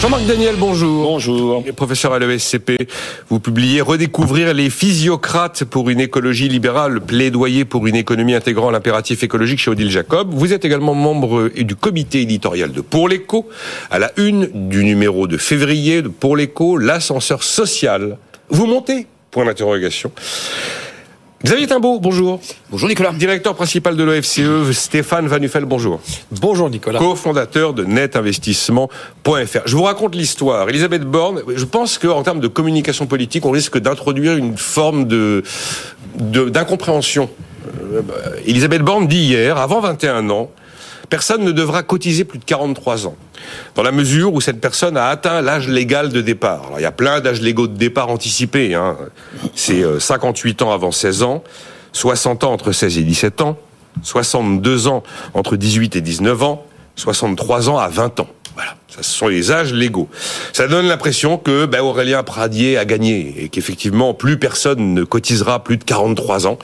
Jean-Marc Daniel, bonjour. Bonjour. Professeur à l'ESCP, vous publiez Redécouvrir les physiocrates pour une écologie libérale, plaidoyer pour une économie intégrant l'impératif écologique chez Odile Jacob. Vous êtes également membre du comité éditorial de Pour l'écho, à la une du numéro de février de Pour l'écho, l'ascenseur social. Vous montez? Point d'interrogation. Xavier Timbaud, bonjour. Bonjour Nicolas. Directeur principal de l'OFCE, Stéphane Van bonjour. Bonjour Nicolas. Co-fondateur de netinvestissement.fr. Je vous raconte l'histoire. Elisabeth Borne, je pense qu'en termes de communication politique, on risque d'introduire une forme de d'incompréhension. Euh, Elisabeth Borne dit hier, avant 21 ans, personne ne devra cotiser plus de 43 ans. Dans la mesure où cette personne a atteint l'âge légal de départ. Alors, il y a plein d'âges légaux de départ anticipés. Hein. C'est 58 euh, ans avant 16 ans, 60 ans entre 16 et 17 ans, 62 ans entre 18 et 19 ans, 63 ans à 20 ans. Voilà. Ça, ce sont les âges légaux. Ça donne l'impression que ben, Aurélien Pradier a gagné et qu'effectivement plus personne ne cotisera plus de 43 ans,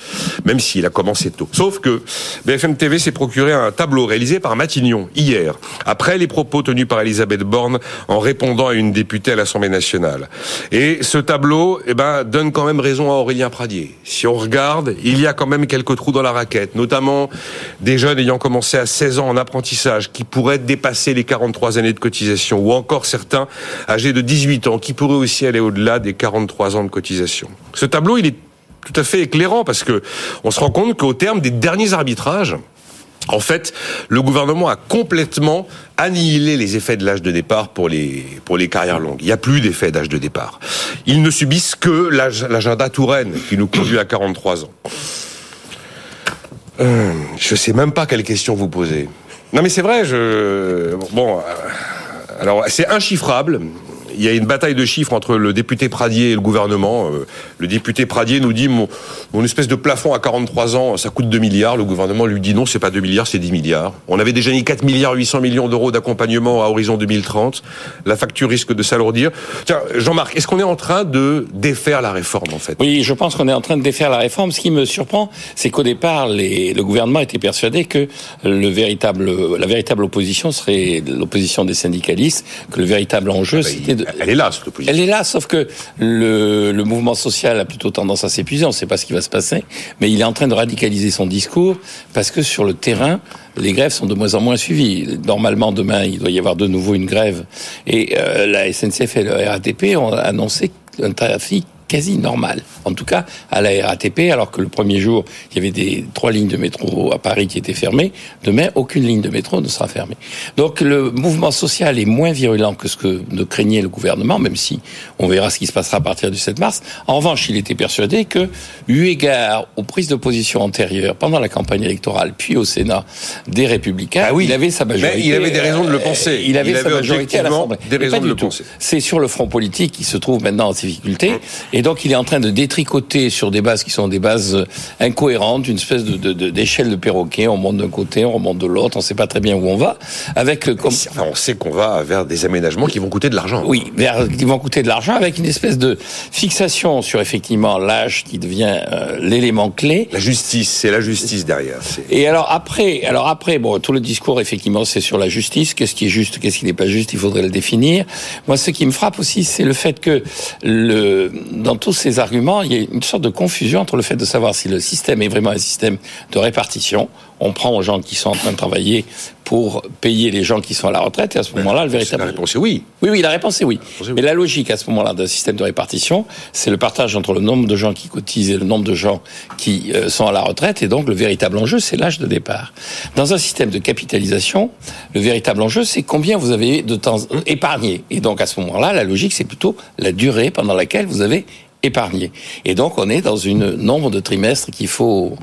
même s'il a commencé tôt. Sauf que BFM TV s'est procuré un tableau réalisé par Matignon hier, après les propos tenus par Elisabeth Borne en répondant à une députée à l'Assemblée nationale. Et ce tableau, eh ben, donne quand même raison à Aurélien Pradier. Si on regarde, il y a quand même quelques trous dans la raquette, notamment des jeunes ayant commencé à 16 ans en apprentissage qui pourraient dépasser les 43 années de cotisation ou encore certains âgés de 18 ans qui pourraient aussi aller au-delà des 43 ans de cotisation. Ce tableau, il est tout à fait éclairant parce que on se rend compte qu'au terme des derniers arbitrages, en fait, le gouvernement a complètement annihilé les effets de l'âge de départ pour les, pour les carrières longues. Il n'y a plus d'effet d'âge de départ. Ils ne subissent que l'agenda Touraine qui nous conduit à 43 ans. Euh, je sais même pas quelle question vous posez. Non mais c'est vrai, je... Bon... Euh, alors, c'est inchiffrable il y a une bataille de chiffres entre le député Pradier et le gouvernement. Euh, le député Pradier nous dit mon, mon espèce de plafond à 43 ans, ça coûte 2 milliards. Le gouvernement lui dit non, c'est pas 2 milliards, c'est 10 milliards. On avait déjà mis 4 milliards 800 millions d'euros d'accompagnement à horizon 2030. La facture risque de s'alourdir. Tiens, Jean-Marc, est-ce qu'on est en train de défaire la réforme en fait? Oui, je pense qu'on est en train de défaire la réforme. Ce qui me surprend, c'est qu'au départ, les, le gouvernement était persuadé que le véritable, la véritable opposition serait l'opposition des syndicalistes, que le véritable enjeu, ah bah, c'était de, elle est là, cette opposition. Elle est là, sauf que le, le mouvement social a plutôt tendance à s'épuiser. On ne sait pas ce qui va se passer, mais il est en train de radicaliser son discours parce que sur le terrain, les grèves sont de moins en moins suivies. Normalement, demain, il doit y avoir de nouveau une grève. Et euh, la SNCF et le RATP ont annoncé un trafic quasi normal. En tout cas, à la RATP, alors que le premier jour, il y avait des trois lignes de métro à Paris qui étaient fermées, demain, aucune ligne de métro ne sera fermée. Donc le mouvement social est moins virulent que ce que ne craignait le gouvernement, même si on verra ce qui se passera à partir du 7 mars. En revanche, il était persuadé que, eu égard aux prises de position antérieures pendant la campagne électorale, puis au Sénat des Républicains, ah oui. il avait sa majorité. Mais il avait des raisons de le penser. Euh, il avait, sa majorité à l'Assemblée. Des raisons de le penser. C'est sur le front politique qui se trouve maintenant en difficulté. Et donc, il est en train de détricoter sur des bases qui sont des bases euh, incohérentes, une espèce de, d'échelle de, perroquet. On monte d'un côté, on remonte de l'autre, on ne sait pas très bien où on va. Avec euh, comme... enfin, on sait qu'on va vers des aménagements qui vont coûter de l'argent. Oui, vers, qui vont coûter de l'argent, avec une espèce de fixation sur effectivement l'âge qui devient euh, l'élément clé. La justice, c'est la justice derrière. Et alors après, alors après, bon, tout le discours effectivement, c'est sur la justice. Qu'est-ce qui est juste, qu'est-ce qui n'est pas juste Il faudrait le définir. Moi, ce qui me frappe aussi, c'est le fait que le, dans tous ces arguments, il y a une sorte de confusion entre le fait de savoir si le système est vraiment un système de répartition. On prend aux gens qui sont en train de travailler pour payer les gens qui sont à la retraite, et à ce moment-là, le véritable... La réponse est oui. Oui, oui, la réponse est oui. Mais la logique, à ce moment-là, d'un système de répartition, c'est le partage entre le nombre de gens qui cotisent et le nombre de gens qui euh, sont à la retraite, et donc le véritable enjeu, c'est l'âge de départ. Dans un système de capitalisation, le véritable enjeu, c'est combien vous avez de temps épargné. Et donc, à ce moment-là, la logique, c'est plutôt la durée pendant laquelle vous avez Et donc, on est dans une nombre de trimestres qu'il faut...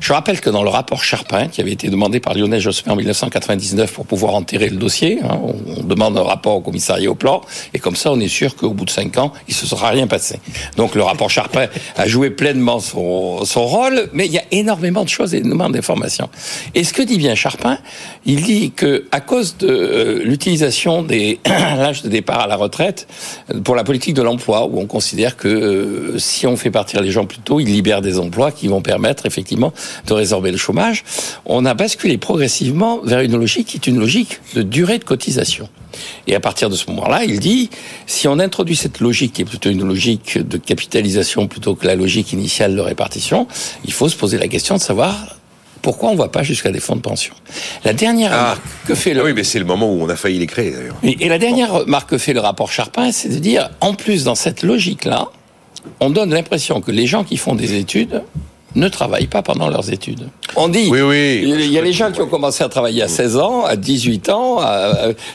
Je rappelle que dans le rapport Charpin, qui avait été demandé par Lionel Jospin en 1999 pour pouvoir enterrer le dossier, hein, on demande un rapport au commissariat au plan, et comme ça, on est sûr qu'au bout de cinq ans, il se sera rien passé. Donc, le rapport Charpin a joué pleinement son, son rôle, mais il y a énormément de choses et énormément d'informations. Et ce que dit bien Charpin, il dit que à cause de euh, l'utilisation des l'âge de départ à la retraite pour la politique de l'emploi, où on considère que que si on fait partir les gens plus tôt, ils libèrent des emplois qui vont permettre effectivement de résorber le chômage. On a basculé progressivement vers une logique qui est une logique de durée de cotisation. Et à partir de ce moment-là, il dit, si on introduit cette logique, qui est plutôt une logique de capitalisation plutôt que la logique initiale de répartition, il faut se poser la question de savoir pourquoi on ne va pas jusqu'à des fonds de pension La dernière ah. remarque que fait le... Oui, mais c'est le moment où on a failli les créer, d'ailleurs. Et, la dernière remarque que fait le rapport Charpin, c'est de dire, en plus, dans cette logique-là, on donne l'impression que les gens qui font des études ne travaillent pas pendant leurs études. On dit, oui, oui, il y a les gens qui ont commencé à travailler à 16 ans, à 18 ans.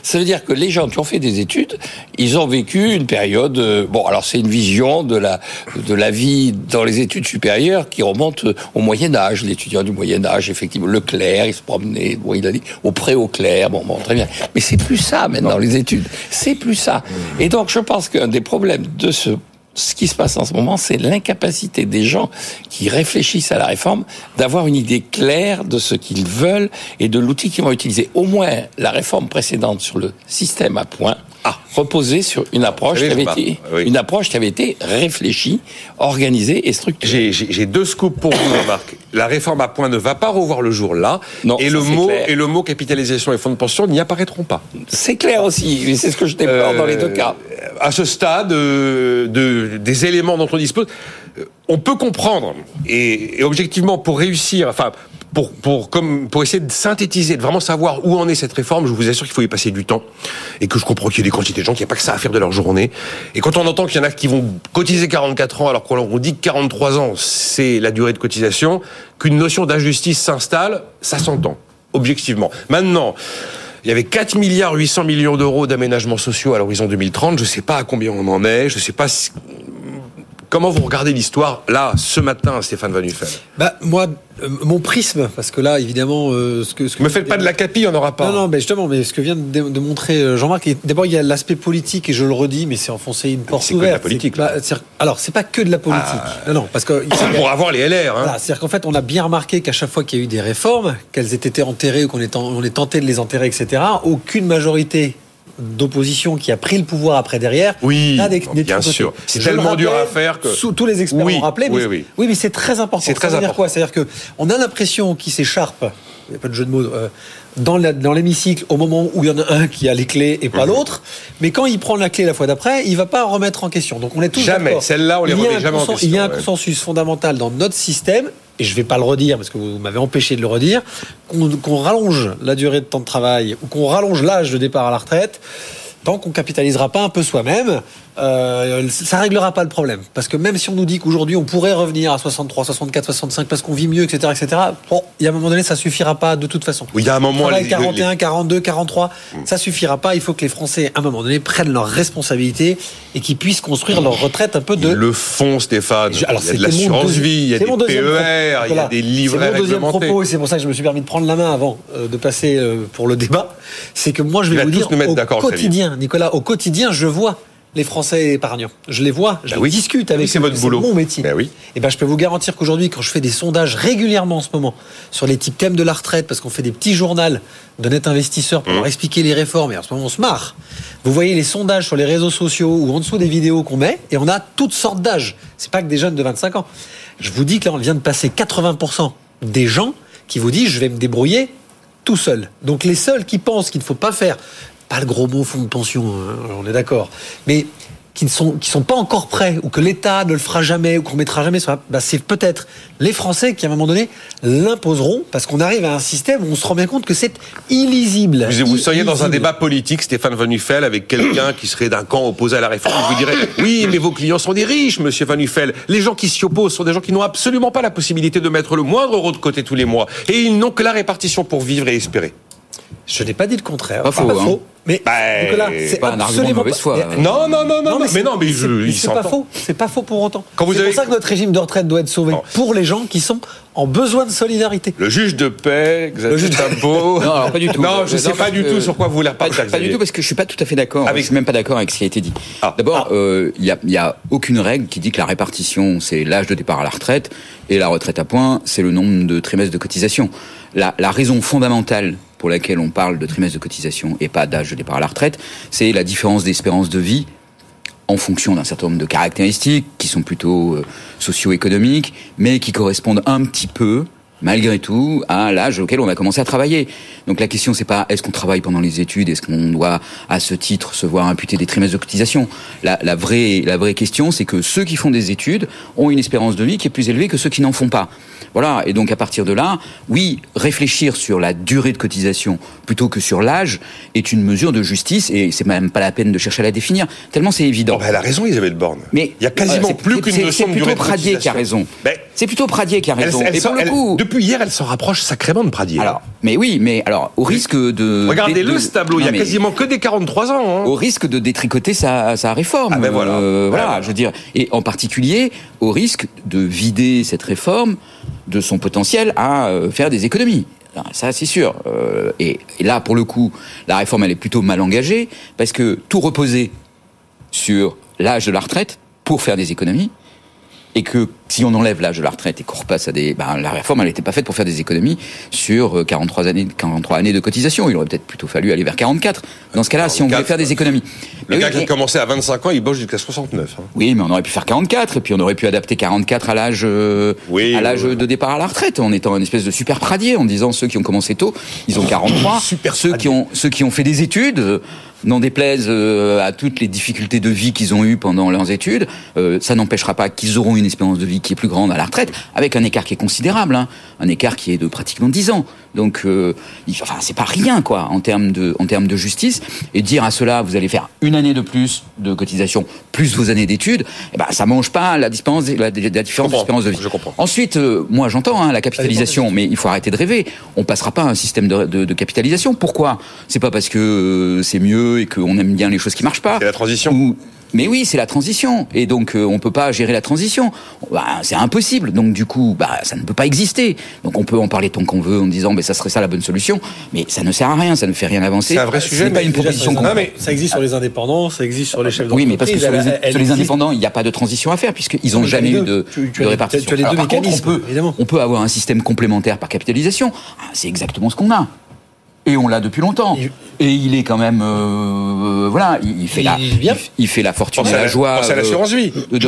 ça veut dire que les gens qui ont fait des études, ils ont vécu une période. Euh, bon, alors c'est une vision de la de la vie dans les études supérieures qui remonte au Moyen Âge. L'étudiant du Moyen Âge, effectivement, le clerc, il se promenait. Bon, il a dit au pré au clerc. Bon, bon, très bien. Mais c'est plus ça maintenant les études. C'est plus ça. Et donc, je pense qu'un des problèmes de ce ce qui se passe en ce moment, c'est l'incapacité des gens qui réfléchissent à la réforme d'avoir une idée claire de ce qu'ils veulent et de l'outil qu'ils vont utiliser. Au moins, la réforme précédente sur le système à points a reposé sur une approche qui avait été, une approche qui avait été réfléchie, organisée et structurée. J'ai deux scoops pour vous, Marc. La réforme à points ne va pas revoir le jour là, non, et le mot et le mot capitalisation et fonds de pension n'y apparaîtront pas. C'est clair aussi, c'est ce que je déplore dans les deux cas. Euh, à ce stade, euh, de, des éléments dont on dispose, euh, on peut comprendre et, et objectivement pour réussir, enfin pour, pour, comme, pour essayer de synthétiser, de vraiment savoir où en est cette réforme, je vous assure qu'il faut y passer du temps. Et que je comprends qu'il y a des quantités de gens qui n'ont pas que ça à faire de leur journée. Et quand on entend qu'il y en a qui vont cotiser 44 ans, alors qu'on dit que 43 ans, c'est la durée de cotisation, qu'une notion d'injustice s'installe, ça s'entend, objectivement. Maintenant, il y avait 4 milliards 800 millions d'euros d'aménagements sociaux à l'horizon 2030. Je ne sais pas à combien on en est. Je ne sais pas. Comment vous regardez l'histoire là ce matin, Stéphane Van Nuffel. Bah moi, euh, mon prisme, parce que là, évidemment, euh, ce que... Ce que Me faites pas de la capille, on n'aura pas. Non, non, mais justement, mais ce que vient de, montrer euh, Jean-Marc, d'abord, il y a l'aspect politique, et je le redis, mais c'est enfoncer une porte ouverte. C'est de la politique. Pas, alors, c'est pas que de la politique. Ah. non, non, parce que... Pour avoir les LR. Hein. C'est-à-dire qu'en fait, on a bien remarqué qu'à chaque fois qu'il y a eu des réformes, qu'elles aient été enterrées ou qu'on est, on est tenté de les enterrer, etc., aucune majorité d'opposition qui a pris le pouvoir après derrière. Oui, bien sûr. C'est tellement dur à faire que sous, tous les experts ont rappelé. Mais, oui, oui. mais c'est très important. C'est très dire quoi? C'est-à-dire que on a l'impression qu'il s'écharpe. Il n'y a pas de jeu de mots. Euh, dans l'hémicycle au moment où il y en a un qui a les clés et pas mhm. l'autre. Mais quand il prend la clé la fois d'après, il va pas remettre en question. Donc on est tous jamais. Celle-là, on les remet jamais en question. Il y a un consensus fondamental dans notre système et je ne vais pas le redire parce que vous m'avez empêché de le redire, qu'on rallonge la durée de temps de travail ou qu'on rallonge l'âge de départ à la retraite, tant qu'on capitalisera pas un peu soi-même, euh, ça réglera pas le problème. Parce que même si on nous dit qu'aujourd'hui on pourrait revenir à 63, 64, 65 parce qu'on vit mieux, etc., etc., bon, il y a un moment donné, ça suffira pas de toute façon. Oui, il y a un moment. Les, 41, 42, 43, ça suffira pas. Il faut que les Français, à un moment donné, prennent leurs responsabilités et qu'ils puissent construire leur retraite un peu de. le fond, Stéphane. Alors, il y a de l'assurance vie, il y a des PER, il y a des livrets C'est mon deuxième propos et c'est pour ça que je me suis permis de prendre la main avant euh, de passer euh, pour le débat. C'est que moi, je vais vous dire au quotidien, Nicolas, au quotidien, je vois les Français épargnants. Je les vois, je bah discute avec C'est votre boulot. mon métier. Bah oui. Et ben, je peux vous garantir qu'aujourd'hui, quand je fais des sondages régulièrement en ce moment sur les types thèmes de la retraite, parce qu'on fait des petits journaux de net investisseurs pour mmh. leur expliquer les réformes, et en ce moment, on se marre. Vous voyez les sondages sur les réseaux sociaux ou en dessous des vidéos qu'on met, et on a toutes sortes d'âges. C'est pas que des jeunes de 25 ans. Je vous dis que là, on vient de passer 80% des gens qui vous disent, je vais me débrouiller tout seul. Donc les seuls qui pensent qu'il ne faut pas faire pas le gros mot fonds de pension, hein, on est d'accord. Mais qui ne sont, qui sont pas encore prêts, ou que l'État ne le fera jamais, ou qu'on mettra jamais sur la... Bah, c'est peut-être les Français qui, à un moment donné, l'imposeront, parce qu'on arrive à un système où on se rend bien compte que c'est illisible. Vous, seriez dans un débat politique, Stéphane Van Nuffel, avec quelqu'un qui serait d'un camp opposé à la réforme, vous dirait Oui, mais vos clients sont des riches, monsieur Van Nuffel. Les gens qui s'y opposent sont des gens qui n'ont absolument pas la possibilité de mettre le moindre euro de côté tous les mois. Et ils n'ont que la répartition pour vivre et espérer. Je n'ai pas dit le contraire. Pas faux. Hein. Mais bah, Nicolas, c'est pas un argument de mauvaise foi. Non, non, non, non, mais, non, mais je, c'est pas faux. C'est pas faux pour autant. C'est pour ça que notre régime de retraite doit être sauvé pour les gens qui sont en besoin de solidarité. Le juge de paix, le juge d'impôt. non, alors pas du tout. Non, je ne sais pas du tout sur quoi vous voulez pas, pas du tout parce que je suis pas tout à fait d'accord. Avec... Je suis même pas d'accord avec ce qui a été dit. Ah. D'abord, ah. euh, il n'y a, a aucune règle qui dit que la répartition c'est l'âge de départ à la retraite et la retraite à points c'est le nombre de trimestres de cotisation. La, la raison fondamentale pour laquelle on parle de trimestre de cotisation et pas d'âge de départ à la retraite, c'est la différence d'espérance de vie en fonction d'un certain nombre de caractéristiques qui sont plutôt euh, socio-économiques, mais qui correspondent un petit peu malgré tout, à l'âge auquel on va commencer à travailler. Donc la question, c'est pas est-ce qu'on travaille pendant les études, est-ce qu'on doit, à ce titre, se voir imputer des trimestres de cotisation? La, la, vraie, la vraie question, c'est que ceux qui font des études ont une espérance de vie qui est plus élevée que ceux qui n'en font pas. Voilà. Et donc à partir de là, oui, réfléchir sur la durée de cotisation plutôt que sur l'âge est une mesure de justice et c'est même pas la peine de chercher à la définir. Tellement c'est évident. Oh, bah, elle a raison, Isabelle Borne. Mais il y a quasiment euh, plus qu'une notion de durée de cotisation. C'est plutôt Pradier qui a raison. C'est plutôt Pradier qui a raison. Elle, elle, coup, depuis hier, elle s'en rapproche sacrément de Pradier. Alors, mais oui, mais alors, au risque de. Regardez-le ce tableau, il y a quasiment que des 43 ans. Hein. Au risque de détricoter sa, sa réforme. Ah ben voilà. Euh, voilà, je veux dire. Et en particulier, au risque de vider cette réforme de son potentiel à euh, faire des économies. Ça, c'est sûr. Euh, et, et, là, pour le coup, la réforme, elle est plutôt mal engagée, parce que tout reposait sur l'âge de la retraite pour faire des économies, et que si on enlève l'âge de la retraite et qu'on repasse à des... Ben, la réforme, elle n'était pas faite pour faire des économies sur 43 euh, années, 43 années de cotisation. Il aurait peut-être plutôt fallu aller vers 44. Dans ce cas-là, si on voulait faire des économies. Le gars qui a commencé à 25 ans, il bosse jusqu'à 69. Hein. Oui, mais on aurait pu faire 44, et puis on aurait pu adapter 44 à l'âge euh, à l'âge de départ à la retraite, en étant une espèce de super pradier, en disant ceux qui ont commencé tôt, ils ont 43. super ceux qui ont ceux qui ont fait des études n'en déplaise euh, à toutes les difficultés de vie qu'ils ont eues pendant leurs études, euh, ça n'empêchera pas qu'ils auront une espérance de vie qui est plus grande à la retraite, avec un écart qui est considérable, hein, un écart qui est de pratiquement 10 ans. Donc, euh, enfin, c'est pas rien, quoi, en termes de, en termes de justice. Et dire à cela, vous allez faire une année de plus de cotisation, plus vos années d'études, eh ben, ça mange pas la, différence, la, la différence d'espérance de vie. Je comprends. Ensuite, moi, j'entends hein, la capitalisation, mais il faut arrêter de rêver. On passera pas à un système de, de, de capitalisation. Pourquoi? C'est pas parce que c'est mieux et qu'on aime bien les choses qui marchent pas. C'est la transition. Mais oui, c'est la transition. Et donc, euh, on peut pas gérer la transition. Bah, c'est impossible. Donc, du coup, bah, ça ne peut pas exister. Donc, on peut en parler tant qu'on veut en disant, mais ça serait ça la bonne solution. Mais ça ne sert à rien. Ça ne fait rien avancer. C'est un vrai sujet. pas une proposition non, mais ça existe sur les indépendants, ça existe sur les chefs d'entreprise. Oui, mais parce que sur les, sur les indépendants, il n'y a pas de transition à faire puisqu'ils n'ont jamais eu de, tu, tu de répartition. Tu as les deux mécanismes, on, peut, évidemment. on peut avoir un système complémentaire par capitalisation. Ah, c'est exactement ce qu'on a. Et on l'a depuis longtemps. Et il est quand même, euh, voilà, il, fait il la, il, il, fait la fortune et la, joie. C'est l'assurance vie. Euh,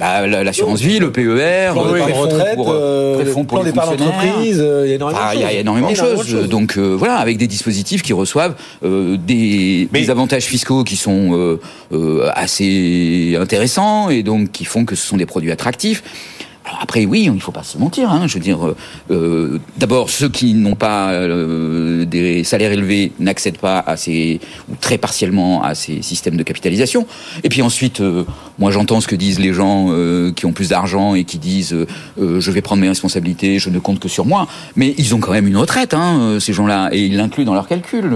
bah, l'assurance vie, le PER, euh, de retraite, pour, euh, pour les d'entreprise, il y a énormément ah, de choses. Il y a énormément de choses. Donc euh, voilà, avec des dispositifs qui reçoivent euh, des, Mais... des, avantages fiscaux qui sont assez intéressants et donc qui font que ce sont des produits attractifs. Alors après, oui, il ne faut pas se mentir. Hein, je veux dire, euh, d'abord, ceux qui n'ont pas euh, des salaires élevés n'accèdent pas à ces, ou très partiellement à ces systèmes de capitalisation. Et puis ensuite, euh, moi j'entends ce que disent les gens euh, qui ont plus d'argent et qui disent euh, je vais prendre mes responsabilités, je ne compte que sur moi. Mais ils ont quand même une retraite, hein, ces gens-là, et ils l'incluent dans leurs calculs.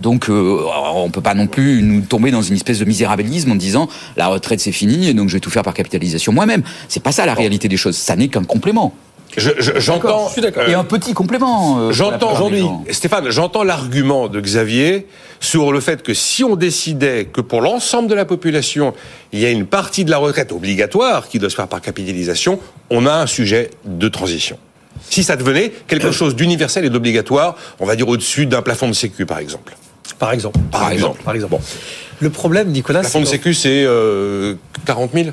Donc euh, on peut pas non plus nous tomber dans une espèce de misérabilisme en disant la retraite c'est fini et donc je vais tout faire par capitalisation moi-même. C'est pas ça la réalité des choses. Ça n'est qu'un complément. J'entends. Je, je Et un petit complément. Euh, j'entends aujourd'hui, Stéphane, j'entends l'argument de Xavier sur le fait que si on décidait que pour l'ensemble de la population, il y a une partie de la retraite obligatoire qui doit se faire par capitalisation, on a un sujet de transition. Si ça devenait quelque chose d'universel et d'obligatoire, on va dire au-dessus d'un plafond de sécu, par exemple. Par exemple. Par, par exemple. Par exemple. Bon. Le problème, Nicolas. Le plafond de sécu, c'est euh, 40 000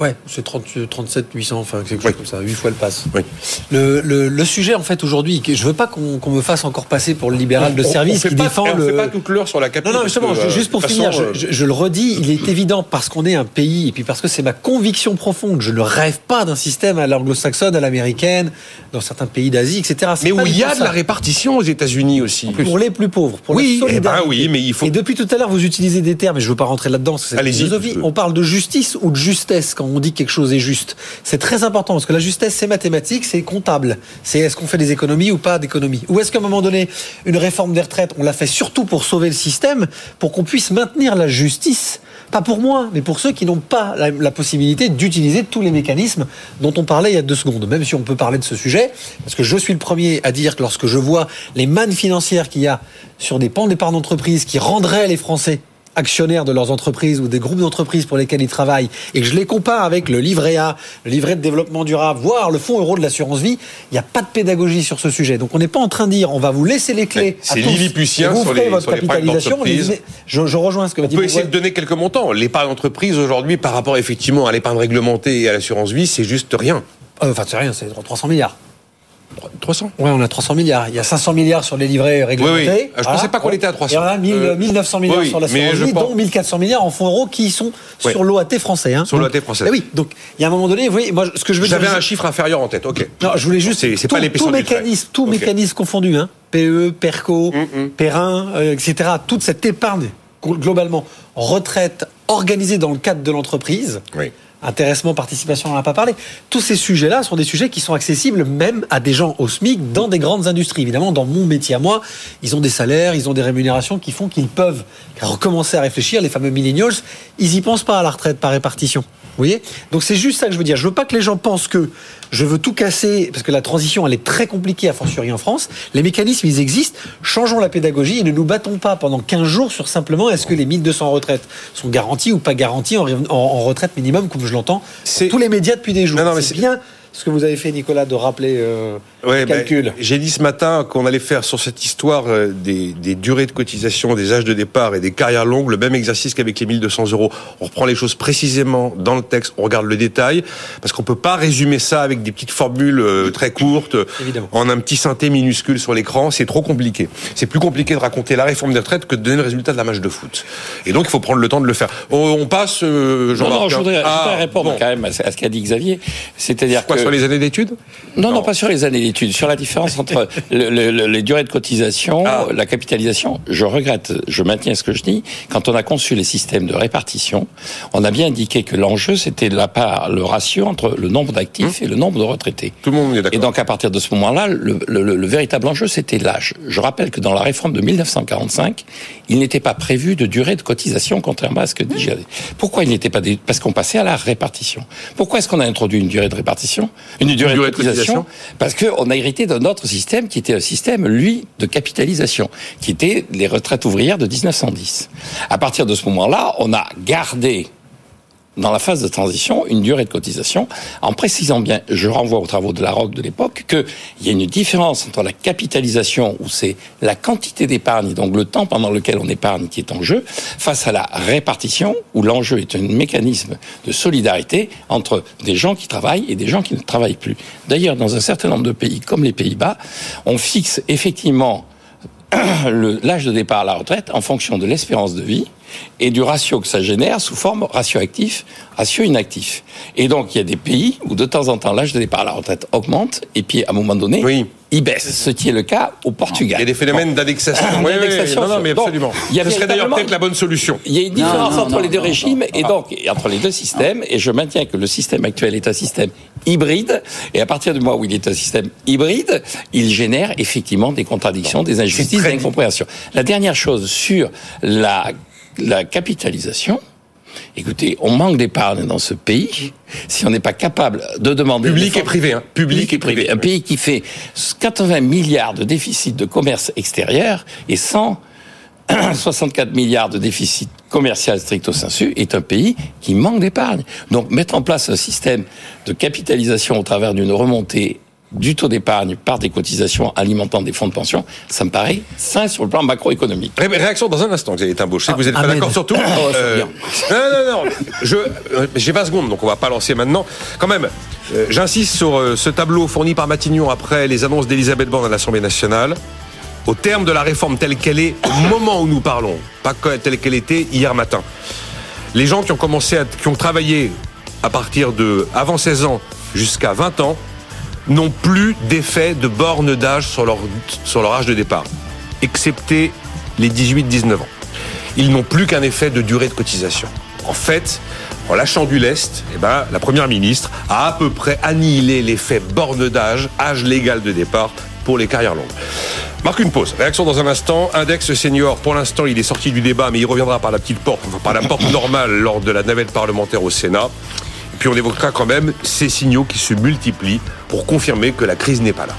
Ouais, c'est 37 800, enfin quelque chose oui. comme ça, 8 fois le passe. Oui. Le, le, le sujet en fait aujourd'hui, je veux pas qu'on qu me fasse encore passer pour le libéral de service on, qui pas, défend on le. fait pas toute l'heure sur la capitale. Non, non, justement, que, juste pour finir, façon, je, le redis, il est évident parce qu'on est un pays et puis parce que c'est ma conviction profonde, je ne rêve pas d'un système à l'anglo-saxonne, à l'américaine, dans certains pays d'Asie, etc. Mais où il y a de la répartition aux États-Unis aussi. Pour les plus pauvres, pour oui, la solidarité. Eh ben oui, mais il faut. Et depuis tout à l'heure, vous utilisez des termes, et je veux pas rentrer là-dedans, c'est philosophie. On parle de justice ou de justesse quand on dit que quelque chose est juste. C'est très important parce que la justesse, c'est mathématique, c'est comptable. C'est est-ce qu'on fait des économies ou pas d'économies Ou est-ce qu'à un moment donné, une réforme des retraites, on l'a fait surtout pour sauver le système, pour qu'on puisse maintenir la justice? Pas pour moi, mais pour ceux qui n'ont pas la, possibilité d'utiliser tous les mécanismes dont on parlait il y a deux secondes. Même si on peut parler de ce sujet, parce que je suis le premier à dire que lorsque je vois les mannes financières qu'il y a sur des pans d'épargne d'entreprise qui rendraient les Français actionnaires de leurs entreprises ou des groupes d'entreprises pour lesquels ils travaillent et que je les compare avec le livret A, le livret de développement durable, voire le fonds euro de l'assurance vie, il n'y a pas de pédagogie sur ce sujet. Donc on n'est pas en train de dire on va vous laisser les clés. C'est Lilliputien sur les, votre capitalisation. je, je, rejoins ce que On peut essayer de donner quelques montants. L'épargne d'entreprise aujourd'hui par rapport effectivement à l'épargne réglementée et à l'assurance vie, c'est juste rien. Euh, enfin, c'est rien, c'est 300 milliards. 300 Oui, on a 300 milliards. Il y a 500 milliards sur les livrets réglementés. Oui, oui. Je ne pensais pas qu'on était à 300. Il y en a 1900 euh, milliards sur la vie, dont 1400 milliards en fonds euros qui sont sur l'OAT français. Hein. Sur l'OAT français. Oui, donc il y a un moment donné, vous voyez, moi, ce que je veux J'avais un chiffre inférieur en tête, ok. Non, je voulais juste. C'est pas tout mécanisme, tout mécanisme confondu, hein. PE, PERCO, mm, mm. Perrin, euh, etc. Toute cette épargne, globalement, retraite organisée dans le cadre de l'entreprise. Oui intéressement, participation, on n'en a pas parlé. Tous ces sujets-là sont des sujets qui sont accessibles même à des gens au SMIC dans des grandes industries. Évidemment, dans mon métier à moi, ils ont des salaires, ils ont des rémunérations qui font qu'ils peuvent recommencer à réfléchir. Les fameux millennials, ils y pensent pas à la retraite par répartition. Vous voyez Donc c'est juste ça que je veux dire. Je veux pas que les gens pensent que je veux tout casser, parce que la transition, elle est très compliquée à fortiori en France. Les mécanismes, ils existent. Changeons la pédagogie et ne nous battons pas pendant 15 jours sur simplement est-ce que les 1200 retraites sont garanties ou pas garanties en, en retraite minimum, comme je l'entends. Tous les médias depuis des jours. C'est bien ce que vous avez fait, Nicolas, de rappeler euh, le ben, calcul. J'ai dit ce matin qu'on allait faire sur cette histoire euh, des, durées de cotisation, des âges de départ et des carrières longues le même exercice qu'avec les 1200 euros. On reprend les choses précisément dans le texte, on regarde le détail, parce qu'on peut pas résumer ça avec des petites formules euh, très courtes, en un petit synthé minuscule sur l'écran. C'est trop compliqué. C'est plus compliqué de raconter la réforme des retraites que de donner le résultat de la match de foot. Et donc, il faut prendre le temps de le faire. On, passe, Jean-Marc. Non, je voudrais, ah, répondre quand même à ce qu'a dit Xavier. C'est-à-dire que sur les années d'études? Non, non, pas sur les années d'études. Sur la différence entre les durées de cotisation, ah. la capitalisation. Je regrette, je maintiens ce que je dis. Quand on a conçu les systèmes de répartition, on a bien indiqué que l'enjeu, c'était la part, le ratio entre le nombre d'actifs hum. et le nombre de retraités. Tout le monde est d'accord. Et donc, à partir de ce moment-là, le, le véritable enjeu, c'était l'âge. Je rappelle que dans la réforme de 1945, il n'était pas prévu de durée de cotisation, contrairement à ce que dit Gérard. Pourquoi il n'était pas... Parce qu'on passait à la répartition. Pourquoi est-ce qu'on a introduit une durée de répartition? Une durée, de, cotisation, Parce qu'on a hérité d'un autre système qui était un système, lui, de capitalisation, qui était les retraites ouvrières de 1910. À partir de ce moment-là, on a gardé dans la phase de transition une durée de cotisation, en précisant bien, je renvoie aux travaux de la ROC de l'époque, qu'il y a une différence entre la capitalisation, où c'est la quantité d'épargne, donc le temps pendant lequel on épargne qui est en jeu, face à la répartition, où l'enjeu est un mécanisme de solidarité entre des gens qui travaillent et des gens qui ne travaillent plus. D'ailleurs, dans un certain nombre de pays, comme les Pays-Bas, on fixe effectivement l'âge de départ à la retraite en fonction de l'espérance de vie et du ratio que ça génère sous forme ratio actif, ratio inactif. Et donc, il y a des pays où de temps en temps, l'âge de départ à la retraite augmente, et puis à un moment donné, il baisse. Ce qui est le cas au Portugal. Il y a des phénomènes d'indexation. Oui, oui, non, non, mais absolument. il y Ce serait d'ailleurs peut-être la bonne solution. Il y a une différence entre les deux régimes, et donc, entre les deux systèmes, et je maintiens que le système actuel est un système hybride, et à partir du moment où il est un système hybride, il génère effectivement des contradictions, des injustices, des incompréhensions. La dernière chose sur la la capitalisation, Écoutez, on manque d'épargne dans ce pays. Si on n'est pas capable de demander... Public et privé. Hein. Public, et privé. Un pays qui fait 80 milliards de déficit de commerce extérieur et 164 milliards de déficit commercial stricto sensu est un pays qui manque d'épargne. Donc mettre en place un système de capitalisation au travers d'une remontée du taux d'épargne par des cotisations alimentant des fonds de pension, ça me paraît sain sur le plan macroéconomique. Réaction dans un instant, vous êtes embauché. vous n'êtes pas d'accord sur tout oh, euh, Non, non, non. Euh, j'ai 20 secondes, donc on va pas lancer maintenant. Quand même, euh, j'insiste sur ce tableau fourni par Matignon après les annonces d'Elisabeth Borne à l'Assemblée nationale. Au terme de la réforme telle qu'elle est, au moment où nous parlons, pas telle qu'elle était hier matin, les gens qui ont commencé à, qui ont travaillé à partir de avant 16 ans jusqu'à 20 ans n'ont plus d'effet de borne d'âge sur leur, âge de départ, excepté les 18-19 ans. Ils n'ont plus qu'un effet de durée de cotisation. En fait, en lâchant du lest, eh ben, la Première ministre a à peu près annihilé l'effet borne d'âge, âge légal de départ pour les carrières longues. Marque une pause. Réaction dans un instant. Index senior, pour l'instant, il est sorti du débat, mais il reviendra par la petite porte, par la porte normale lors de la navette parlementaire au Sénat. Puis on évoquera quand même ces signaux qui se multiplient pour confirmer que la crise n'est pas là.